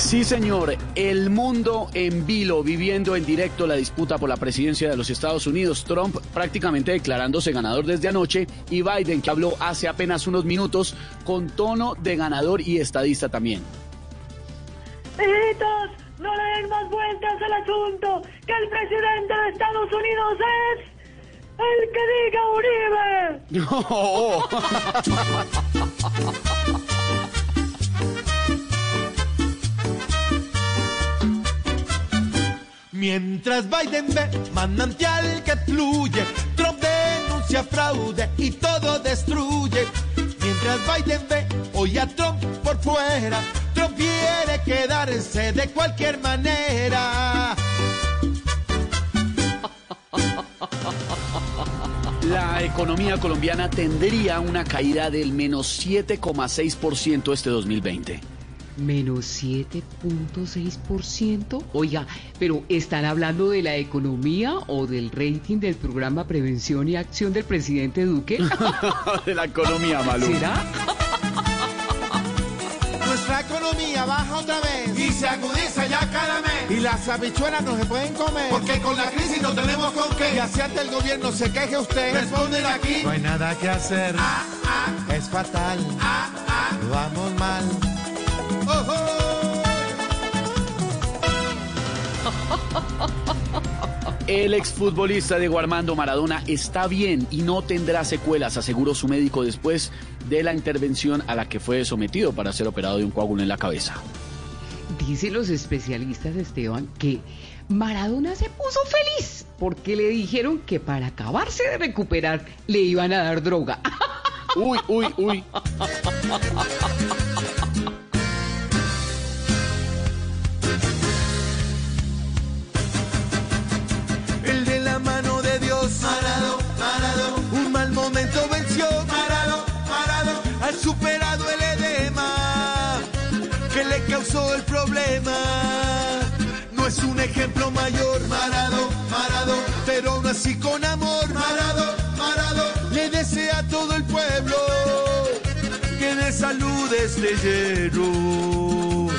Sí, señor. El mundo en vilo, viviendo en directo la disputa por la presidencia de los Estados Unidos. Trump prácticamente declarándose ganador desde anoche y Biden, que habló hace apenas unos minutos con tono de ganador y estadista también. Hijitos, no le den más vueltas al asunto, que el presidente de Estados Unidos es el que diga Uribe. Mientras Biden ve manantial que fluye, Trump denuncia fraude y todo destruye. Mientras Biden ve hoy a Trump por fuera, Trump quiere quedarse de cualquier manera. La economía colombiana tendría una caída del menos 7,6% este 2020 menos 7.6%. Oiga, pero ¿están hablando de la economía o del rating del programa Prevención y Acción del presidente Duque? de la economía, Malú. ¿Será? Nuestra economía baja otra vez y se agudiza ya cada mes. Y las habichuelas no se pueden comer. Porque con la crisis no tenemos con qué. Y así ante el gobierno se queje usted. Responden aquí. No hay nada que hacer. Ah, ah. Es fatal. Ah, ah. Vamos mal. El exfutbolista Diego Armando Maradona está bien y no tendrá secuelas, aseguró su médico después de la intervención a la que fue sometido para ser operado de un coágulo en la cabeza. Dicen los especialistas, Esteban, que Maradona se puso feliz porque le dijeron que para acabarse de recuperar le iban a dar droga. Uy, uy, uy. Causó el problema. No es un ejemplo mayor, Marado, Marado, pero aún así con amor. Marado, Marado, le desea a todo el pueblo que de salud esté lleno.